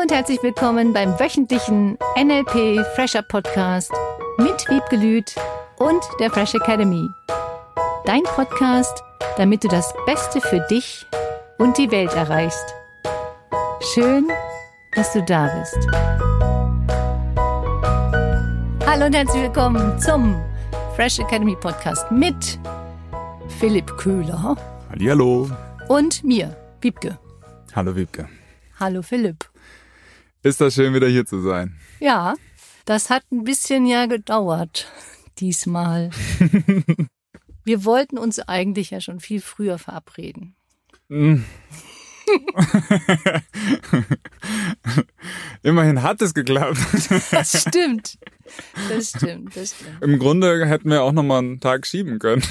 Hallo und herzlich willkommen beim wöchentlichen NLP Fresher Podcast mit Wiebke Lüth und der Fresh Academy. Dein Podcast, damit du das Beste für dich und die Welt erreichst. Schön, dass du da bist. Hallo und herzlich willkommen zum Fresh Academy Podcast mit Philipp Köhler Hallihallo. und mir, Wiebke. Hallo Wiebke. Hallo Philipp. Ist das schön, wieder hier zu sein. Ja, das hat ein bisschen ja gedauert diesmal. Wir wollten uns eigentlich ja schon viel früher verabreden. Mm. Immerhin hat es geklappt. Das stimmt. Das stimmt, das stimmt. Im Grunde hätten wir auch noch mal einen Tag schieben können.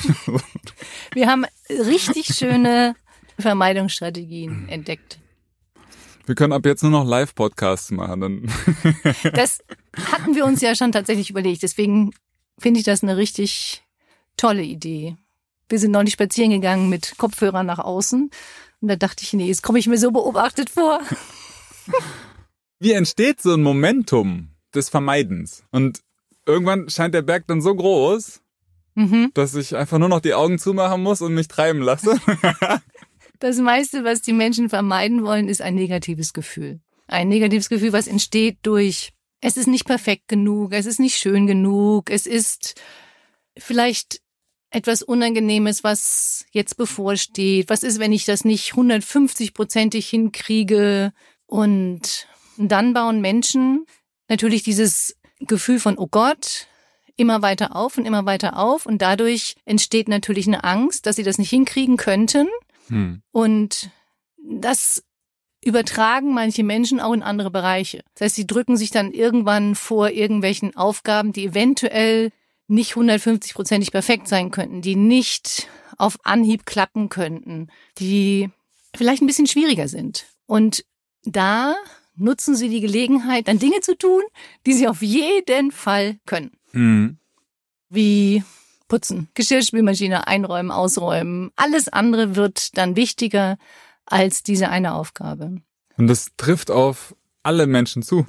Wir haben richtig schöne Vermeidungsstrategien entdeckt. Wir können ab jetzt nur noch Live-Podcasts machen. Dann Das hatten wir uns ja schon tatsächlich überlegt. Deswegen finde ich das eine richtig tolle Idee. Wir sind neulich spazieren gegangen mit Kopfhörern nach außen. Und da dachte ich, nee, jetzt komme ich mir so beobachtet vor. Wie entsteht so ein Momentum des Vermeidens? Und irgendwann scheint der Berg dann so groß, Mhm. dass ich einfach nur noch die Augen zumachen muss und mich treiben lasse. Das meiste, was die Menschen vermeiden wollen, ist ein negatives Gefühl. Ein negatives Gefühl, was entsteht durch, es ist nicht perfekt genug, es ist nicht schön genug, es ist vielleicht etwas Unangenehmes, was jetzt bevorsteht. Was ist, wenn ich das nicht 150-prozentig hinkriege? Und dann bauen Menschen natürlich dieses Gefühl von, oh Gott, immer weiter auf und immer weiter auf. Und dadurch entsteht natürlich eine Angst, dass sie das nicht hinkriegen könnten. Hm. Und das übertragen manche Menschen auch in andere Bereiche. Das heißt, sie drücken sich dann irgendwann vor irgendwelchen Aufgaben, die eventuell nicht 150-prozentig perfekt sein könnten, die nicht auf Anhieb klappen könnten, die vielleicht ein bisschen schwieriger sind. Und da nutzen sie die Gelegenheit, dann Dinge zu tun, die sie auf jeden Fall können Hm. wie putzen, Geschirrspülmaschine einräumen, ausräumen. Alles andere wird dann wichtiger als diese eine Aufgabe. Und das trifft auf alle Menschen zu.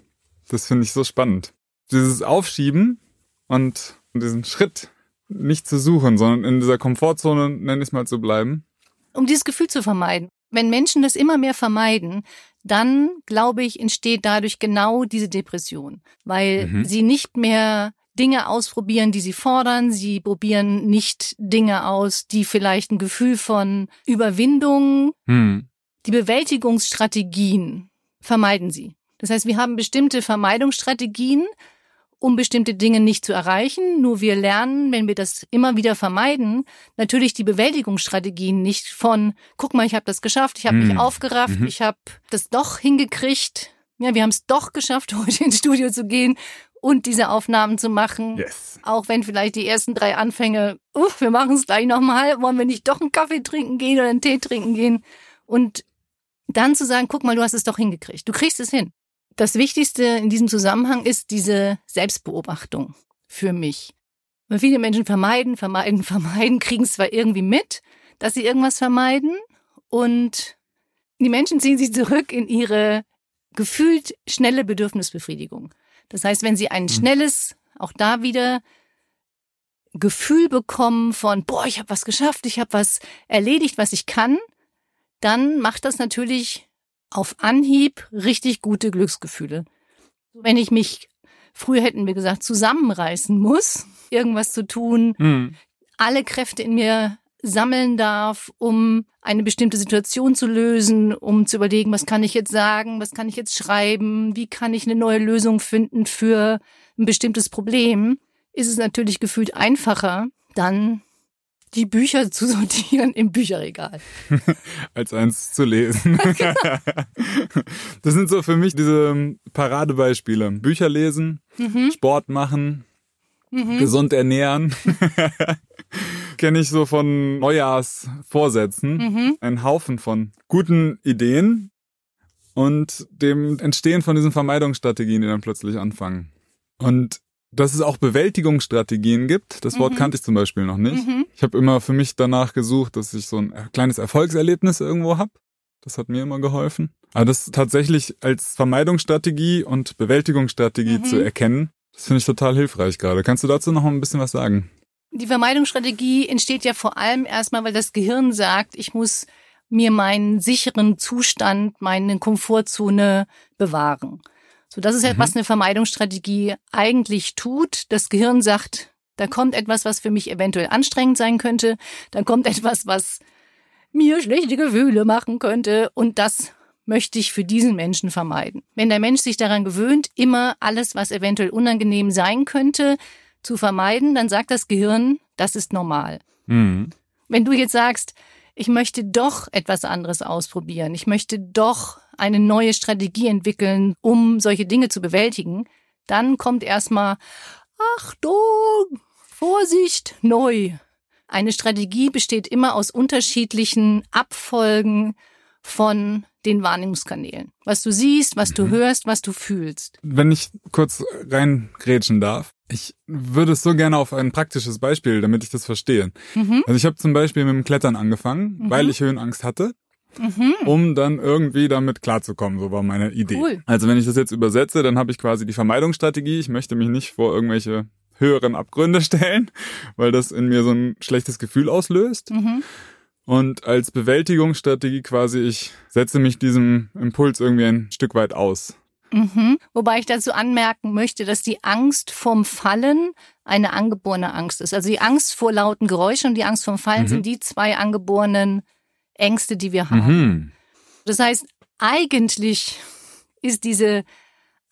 Das finde ich so spannend. Dieses Aufschieben und diesen Schritt nicht zu suchen, sondern in dieser Komfortzone, nenne ich es mal, zu bleiben. Um dieses Gefühl zu vermeiden. Wenn Menschen das immer mehr vermeiden, dann, glaube ich, entsteht dadurch genau diese Depression, weil Mhm. sie nicht mehr Dinge ausprobieren, die sie fordern. Sie probieren nicht Dinge aus, die vielleicht ein Gefühl von Überwindung, Hm. Die Bewältigungsstrategien vermeiden sie. Das heißt, wir haben bestimmte Vermeidungsstrategien, um bestimmte Dinge nicht zu erreichen. Nur wir lernen, wenn wir das immer wieder vermeiden, natürlich die Bewältigungsstrategien nicht von, guck mal, ich habe das geschafft, ich habe mich Mhm. aufgerafft, Mhm. ich habe das doch hingekriegt. Ja, wir haben es doch geschafft, heute ins Studio zu gehen und diese Aufnahmen zu machen. Yes. Auch wenn vielleicht die ersten drei Anfänge, uff, wir machen es gleich nochmal, wollen wir nicht doch einen Kaffee trinken gehen oder einen Tee trinken gehen? Und dann zu sagen, guck mal, du hast es doch hingekriegt. Du kriegst es hin. Das Wichtigste in diesem Zusammenhang ist diese Selbstbeobachtung für mich. Weil viele Menschen vermeiden, vermeiden, vermeiden, kriegen es zwar irgendwie mit, dass sie irgendwas vermeiden und die Menschen ziehen sich zurück in ihre gefühlt schnelle Bedürfnisbefriedigung. Das heißt, wenn sie ein schnelles, auch da wieder Gefühl bekommen von, boah, ich habe was geschafft, ich habe was erledigt, was ich kann, dann macht das natürlich auf Anhieb richtig gute Glücksgefühle. Wenn ich mich, früher hätten wir gesagt, zusammenreißen muss, irgendwas zu tun, Hm. alle Kräfte in mir sammeln darf, um eine bestimmte Situation zu lösen, um zu überlegen, was kann ich jetzt sagen, was kann ich jetzt schreiben, wie kann ich eine neue Lösung finden für ein bestimmtes Problem, ist es natürlich gefühlt einfacher, dann die Bücher zu sortieren im Bücherregal. als eins zu lesen. das sind so für mich diese Paradebeispiele. Bücher lesen, Mhm. Sport machen, gesund ernähren. Kenne ich so von Neujahrsvorsätzen. Mhm. Ein Haufen von guten Ideen und dem Entstehen von diesen Vermeidungsstrategien, die dann plötzlich anfangen. Und dass es auch Bewältigungsstrategien gibt, das Wort Mhm. kannte ich zum Beispiel noch nicht. Mhm. Ich habe immer für mich danach gesucht, dass ich so ein kleines Erfolgserlebnis irgendwo hab. Das hat mir immer geholfen. Aber das tatsächlich als Vermeidungsstrategie und Bewältigungsstrategie Mhm. zu erkennen, das finde ich total hilfreich gerade. Kannst du dazu noch ein bisschen was sagen? Die Vermeidungsstrategie entsteht ja vor allem erstmal, weil das Gehirn sagt, ich muss mir meinen sicheren Zustand, meine Komfortzone bewahren. So, das ist ja, Mhm. was eine Vermeidungsstrategie eigentlich tut. Das Gehirn sagt, da kommt etwas, was für mich eventuell anstrengend sein könnte. Da kommt etwas, was mir schlechte Gefühle machen könnte. Und das möchte ich für diesen Menschen vermeiden. Wenn der Mensch sich daran gewöhnt, immer alles, was eventuell unangenehm sein könnte, zu vermeiden, dann sagt das Gehirn, das ist normal. Mhm. Wenn du jetzt sagst, ich möchte doch etwas anderes ausprobieren, ich möchte doch eine neue Strategie entwickeln, um solche Dinge zu bewältigen, dann kommt erstmal Achtung, Vorsicht, neu. Eine Strategie besteht immer aus unterschiedlichen Abfolgen von den Wahrnehmungskanälen. Was du siehst, was du hörst, was du fühlst. Wenn ich kurz reingrätschen darf, ich würde es so gerne auf ein praktisches Beispiel, damit ich das verstehe. Mhm. Also ich habe zum Beispiel mit dem Klettern angefangen, Mhm. weil ich Höhenangst hatte, Mhm. um dann irgendwie damit klarzukommen. So war meine Idee. Cool. Also wenn ich das jetzt übersetze, dann habe ich quasi die Vermeidungsstrategie. Ich möchte mich nicht vor irgendwelche höheren Abgründe stellen, weil das in mir so ein schlechtes Gefühl auslöst. Mhm. Und als Bewältigungsstrategie quasi, ich setze mich diesem Impuls irgendwie ein Stück weit aus. Mhm. Wobei ich dazu anmerken möchte, dass die Angst vom Fallen eine angeborene Angst ist. Also die Angst vor lauten Geräuschen und die Angst vom Fallen Mhm. sind die zwei angeborenen Ängste, die wir haben. Mhm. Das heißt, eigentlich ist diese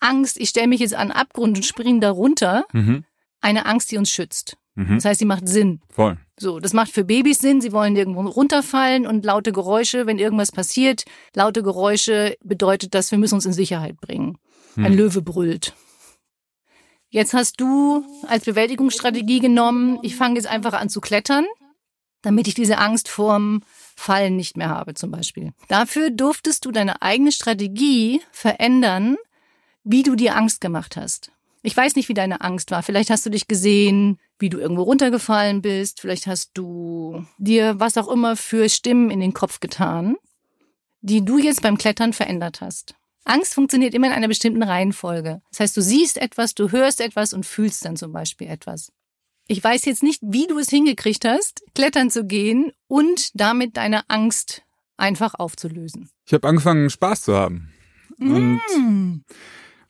Angst, ich stelle mich jetzt an den Abgrund und springe da runter, Mhm. eine Angst, die uns schützt. Mhm. Das heißt, sie macht Sinn. Voll. So, das macht für Babys Sinn. Sie wollen irgendwo runterfallen und laute Geräusche, wenn irgendwas passiert, laute Geräusche bedeutet das, wir müssen uns in Sicherheit bringen. Ein Hm. Löwe brüllt. Jetzt hast du als Bewältigungsstrategie genommen, ich fange jetzt einfach an zu klettern, damit ich diese Angst vorm Fallen nicht mehr habe, zum Beispiel. Dafür durftest du deine eigene Strategie verändern, wie du dir Angst gemacht hast. Ich weiß nicht, wie deine Angst war. Vielleicht hast du dich gesehen, wie du irgendwo runtergefallen bist. Vielleicht hast du dir was auch immer für Stimmen in den Kopf getan, die du jetzt beim Klettern verändert hast. Angst funktioniert immer in einer bestimmten Reihenfolge. Das heißt, du siehst etwas, du hörst etwas und fühlst dann zum Beispiel etwas. Ich weiß jetzt nicht, wie du es hingekriegt hast, klettern zu gehen und damit deine Angst einfach aufzulösen. Ich habe angefangen, Spaß zu haben. Und Mm.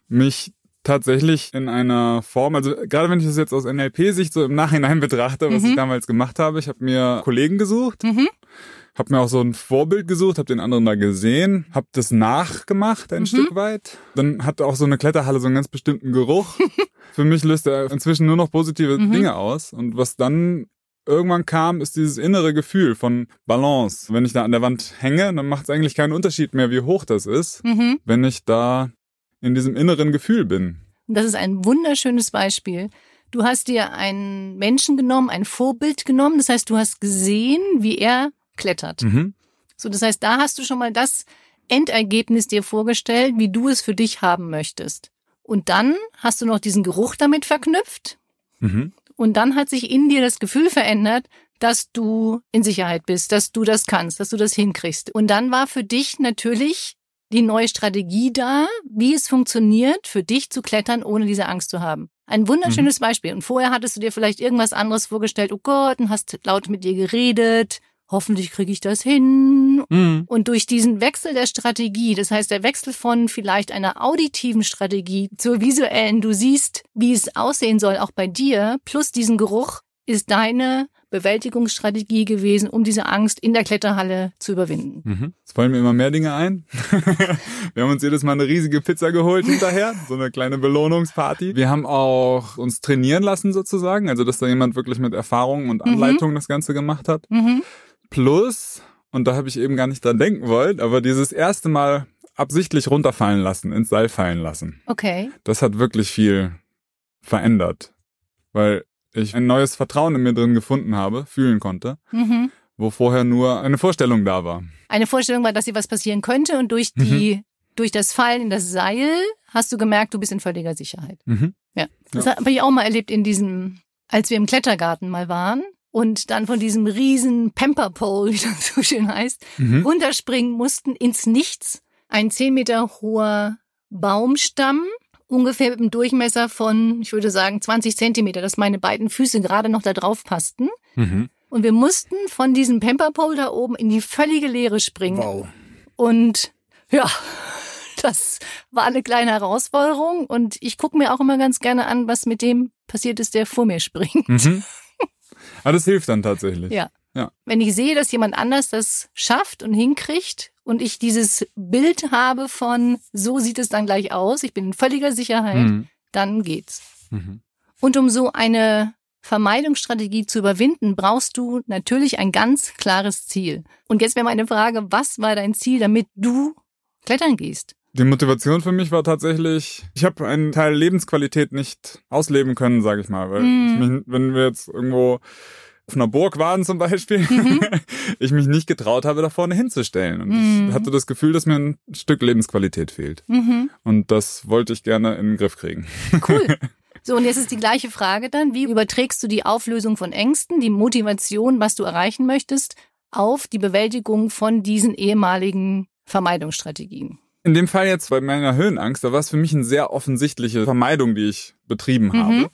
mich tatsächlich in einer Form, also gerade wenn ich das jetzt aus NLP-Sicht so im Nachhinein betrachte, was Mhm. ich damals gemacht habe, ich habe mir Kollegen gesucht, Mhm. habe mir auch so ein Vorbild gesucht, habe den anderen da gesehen, habe das nachgemacht ein Mhm. Stück weit. Dann hatte auch so eine Kletterhalle so einen ganz bestimmten Geruch. Für mich löst er inzwischen nur noch positive Mhm. Dinge aus. Und was dann irgendwann kam, ist dieses innere Gefühl von Balance. Wenn ich da an der Wand hänge, dann macht es eigentlich keinen Unterschied mehr, wie hoch das ist, Mhm. wenn ich da in diesem inneren Gefühl bin. Und das ist ein wunderschönes Beispiel. Du hast dir einen Menschen genommen, ein Vorbild genommen. Das heißt, du hast gesehen, wie er klettert. Mhm. So, das heißt, da hast du schon mal das Endergebnis dir vorgestellt, wie du es für dich haben möchtest. Und dann hast du noch diesen Geruch damit verknüpft. Mhm. Und dann hat sich in dir das Gefühl verändert, dass du in Sicherheit bist, dass du das kannst, dass du das hinkriegst. Und dann war für dich natürlich die neue Strategie da, wie es funktioniert, für dich zu klettern, ohne diese Angst zu haben. Ein wunderschönes Beispiel. Und vorher hattest du dir vielleicht irgendwas anderes vorgestellt, oh Gott, und hast laut mit dir geredet. Hoffentlich kriege ich das hin. Mhm. Und durch diesen Wechsel der Strategie, das heißt der Wechsel von vielleicht einer auditiven Strategie zur visuellen, du siehst, wie es aussehen soll, auch bei dir, plus diesen Geruch, ist deine Bewältigungsstrategie gewesen, um diese Angst in der Kletterhalle zu überwinden. Mhm. Es fallen mir immer mehr Dinge ein. Wir haben uns jedes Mal eine riesige Pizza geholt hinterher, so eine kleine Belohnungsparty. Wir haben auch uns trainieren lassen sozusagen, also dass da jemand wirklich mit Erfahrung und Anleitung das Ganze gemacht hat. Mhm. Plus, und da habe ich eben gar nicht dran denken wollen, aber dieses erste Mal absichtlich runterfallen lassen, ins Seil fallen lassen, Okay. das hat wirklich viel verändert, weil ich ein neues Vertrauen in mir drin gefunden habe, fühlen konnte, Mhm. wo vorher nur eine Vorstellung da war. Eine Vorstellung war, dass dir was passieren könnte und durch die, durch das Fallen in das Seil hast du gemerkt, du bist in völliger Sicherheit. Mhm. Ja. Das habe ich auch mal erlebt in diesem, als wir im Klettergarten mal waren und dann von diesem riesen Pamper Pole, wie das so schön heißt, Mhm. runterspringen mussten ins Nichts ein 10 Meter hoher Baumstamm, ungefähr mit einem Durchmesser von, ich würde sagen, 20 Zentimeter, dass meine beiden Füße gerade noch da drauf passten. Mhm. Und wir mussten von diesem Pemperpole da oben in die völlige Leere springen. Wow. Und ja, das war eine kleine Herausforderung. Und ich gucke mir auch immer ganz gerne an, was mit dem passiert ist, der vor mir springt. Mhm. Aber das hilft dann tatsächlich. Ja. Ja. Wenn ich sehe, dass jemand anders das schafft und hinkriegt und ich dieses Bild habe von, so sieht es dann gleich aus, ich bin in völliger Sicherheit, Mhm. dann geht's. Mhm. Und um so eine Vermeidungsstrategie zu überwinden, brauchst du natürlich ein ganz klares Ziel. Und jetzt wäre meine Frage, was war dein Ziel, damit du klettern gehst? Die Motivation für mich war tatsächlich, ich habe einen Teil Lebensqualität nicht ausleben können, sage ich mal. Weil Mhm. ich mich, wenn wir jetzt irgendwo auf einer Burg waren zum Beispiel, Mhm. ich mich nicht getraut habe, da vorne hinzustellen. Und Mhm. ich hatte das Gefühl, dass mir ein Stück Lebensqualität fehlt. Mhm. Und das wollte ich gerne in den Griff kriegen. Cool. So, und jetzt ist die gleiche Frage dann. Wie überträgst du die Auflösung von Ängsten, die Motivation, was du erreichen möchtest, auf die Bewältigung von diesen ehemaligen Vermeidungsstrategien? In dem Fall jetzt bei meiner Höhenangst, da war es für mich eine sehr offensichtliche Vermeidung, die ich betrieben Mhm. habe.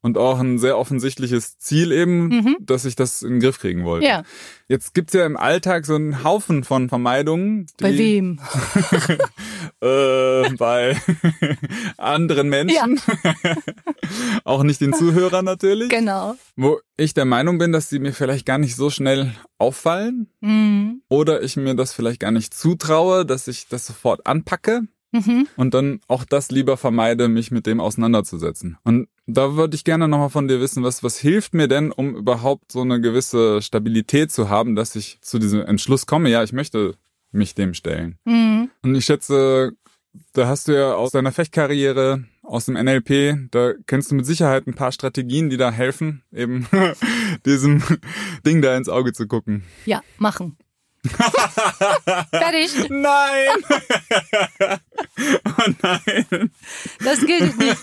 Und auch ein sehr offensichtliches Ziel eben, Mhm. dass ich das in den Griff kriegen wollte. Ja. Jetzt gibt's ja im Alltag so einen Haufen von Vermeidungen. Bei wem? Äh, bei anderen Menschen. auch nicht den Zuhörern natürlich. Genau. Wo ich der Meinung bin, dass die mir vielleicht gar nicht so schnell auffallen. Mhm. Oder ich mir das vielleicht gar nicht zutraue, dass ich das sofort anpacke. Mhm. und dann auch das lieber vermeide, mich mit dem auseinanderzusetzen. Und da würde ich gerne nochmal von dir wissen, was, was hilft mir denn, um überhaupt so eine gewisse Stabilität zu haben, dass ich zu diesem Entschluss komme, ja, ich möchte mich dem stellen. Mhm. Und ich schätze, da hast du ja aus deiner Fechtkarriere, aus dem NLP, da kennst du mit Sicherheit ein paar Strategien, die da helfen, eben diesem Ding da ins Auge zu gucken. Ja, machen. Fertig. Nein! oh nein! Das gilt nicht.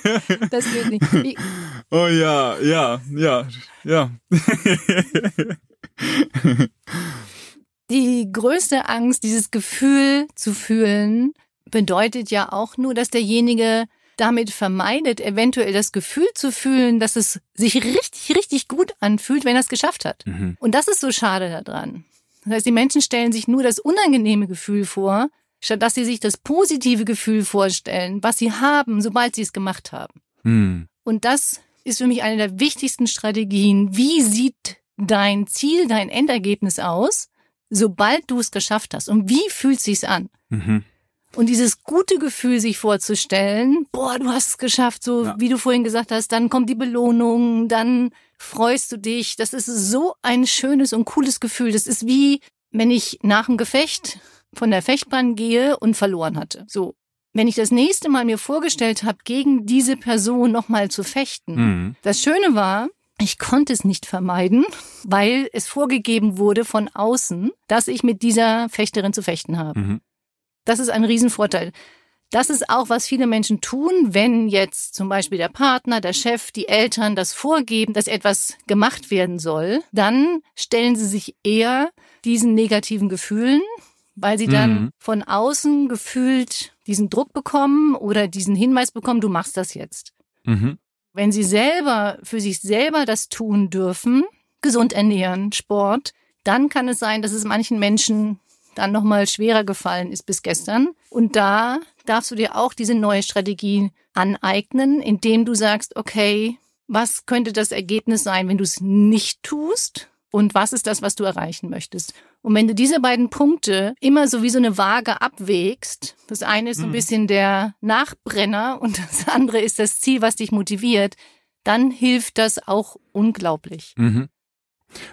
Das gilt nicht. Wie- Oh ja, ja, ja, ja. Die größte Angst, dieses Gefühl zu fühlen, bedeutet ja auch nur, dass derjenige damit vermeidet, eventuell das Gefühl zu fühlen, dass es sich richtig, richtig gut anfühlt, wenn er es geschafft hat. Mhm. Und das ist so schade daran. Das heißt, die Menschen stellen sich nur das unangenehme Gefühl vor, statt dass sie sich das positive Gefühl vorstellen, was sie haben, sobald sie es gemacht haben. Hm. Und das ist für mich eine der wichtigsten Strategien. Wie sieht dein Ziel, dein Endergebnis aus, sobald du es geschafft hast? Und wie fühlt sich's an? Mhm. Und dieses gute Gefühl sich vorzustellen, boah, du hast es geschafft, so Ja. wie du vorhin gesagt hast, dann kommt die Belohnung, dann freust du dich. Das ist so ein schönes und cooles Gefühl. Das ist wie, wenn ich nach dem Gefecht von der Fechtbahn gehe und verloren hatte. So. Wenn ich das nächste Mal mir vorgestellt habe, gegen diese Person nochmal zu fechten, Mhm. das Schöne war, ich konnte es nicht vermeiden, weil es vorgegeben wurde von außen, dass ich mit dieser Fechterin zu fechten habe. Mhm. Das ist ein Riesenvorteil. Das ist auch, was viele Menschen tun, wenn jetzt zum Beispiel der Partner, der Chef, die Eltern das vorgeben, dass etwas gemacht werden soll, dann stellen sie sich eher diesen negativen Gefühlen, weil sie dann Mhm. von außen gefühlt diesen Druck bekommen oder diesen Hinweis bekommen, du machst das jetzt. Mhm. Wenn sie selber für sich selber das tun dürfen, gesund ernähren, Sport, dann kann es sein, dass es manchen Menschen dann nochmal schwerer gefallen ist bis gestern. Und da darfst du dir auch diese neue Strategie aneignen, indem du sagst, okay, was könnte das Ergebnis sein, wenn du es nicht tust? Und was ist das, was du erreichen möchtest? Und wenn du diese beiden Punkte immer so wie so eine Waage abwägst, das eine ist so ein Mhm. bisschen der Nachbrenner und das andere ist das Ziel, was dich motiviert, dann hilft das auch unglaublich. Mhm.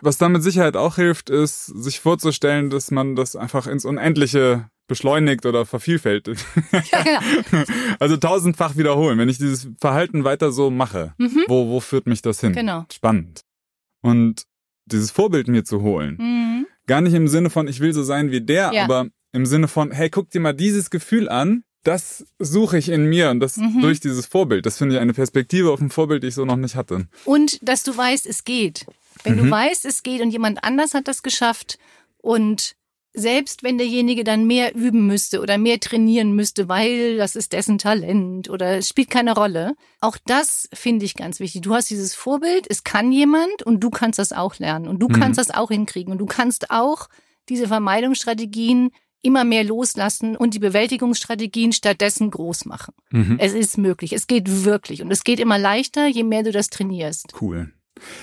Was da mit Sicherheit auch hilft, ist, sich vorzustellen, dass man das einfach ins Unendliche beschleunigt oder vervielfältigt. Ja, genau. Also tausendfach wiederholen. Wenn ich dieses Verhalten weiter so mache, Mhm. wo, wo führt mich das hin? Genau. Spannend. Und dieses Vorbild mir zu holen. Mhm. Gar nicht im Sinne von, ich will so sein wie der, Ja. aber im Sinne von, hey, guck dir mal dieses Gefühl an. Das suche ich in mir und das Mhm. durch dieses Vorbild. Das finde ich eine Perspektive auf ein Vorbild, die ich so noch nicht hatte. Und dass du weißt, es geht. Wenn Mhm. du weißt, es geht und jemand anders hat das geschafft und selbst wenn derjenige dann mehr üben müsste oder mehr trainieren müsste, weil das ist dessen Talent oder es spielt keine Rolle. Auch das finde ich ganz wichtig. Du hast dieses Vorbild, es kann jemand und du kannst das auch lernen und du mhm. kannst das auch hinkriegen und du kannst auch diese Vermeidungsstrategien immer mehr loslassen und die Bewältigungsstrategien stattdessen groß machen. Mhm. Es ist möglich, es geht wirklich und es geht immer leichter, je mehr du das trainierst. Cool.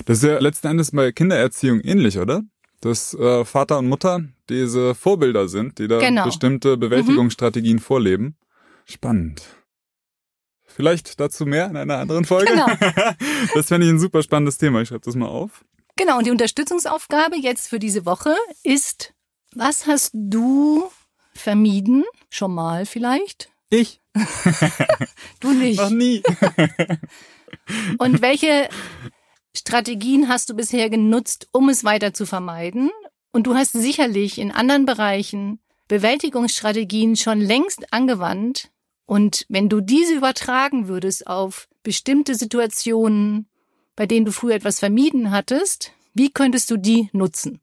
Das ist ja letzten Endes bei Kindererziehung ähnlich, oder? Dass äh, Vater und Mutter diese Vorbilder sind, die da genau. bestimmte Bewältigungsstrategien mhm. vorleben. Spannend. Vielleicht dazu mehr in einer anderen Folge. Genau. das fände ich ein super spannendes Thema. Ich schreibe das mal auf. Genau, und die Unterstützungsaufgabe jetzt für diese Woche ist, was hast du vermieden? Schon mal vielleicht? Ich. du nicht. Noch nie. und welche Strategien hast du bisher genutzt, um es weiter zu vermeiden? Und du hast sicherlich in anderen Bereichen Bewältigungsstrategien schon längst angewandt. Und wenn du diese übertragen würdest auf bestimmte Situationen, bei denen du früher etwas vermieden hattest, wie könntest du die nutzen?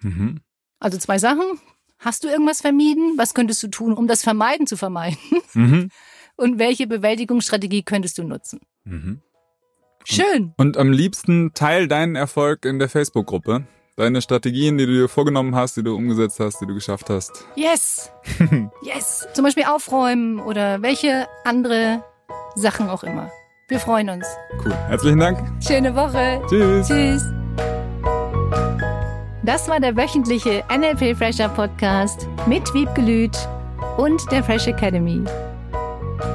Mhm. Also zwei Sachen. Hast du irgendwas vermieden? Was könntest du tun, um das Vermeiden zu vermeiden? Mhm. Und welche Bewältigungsstrategie könntest du nutzen? Mhm. Schön. Und, und am liebsten teil deinen Erfolg in der Facebook-Gruppe. Deine Strategien, die du dir vorgenommen hast, die du umgesetzt hast, die du geschafft hast. Yes. yes. Zum Beispiel aufräumen oder welche andere Sachen auch immer. Wir freuen uns. Cool. Herzlichen Dank. Schöne Woche. Tschüss. Tschüss. Das war der wöchentliche NLP Fresher Podcast mit Wiebgelüt und der Fresh Academy.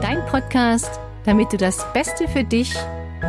Dein Podcast, damit du das Beste für dich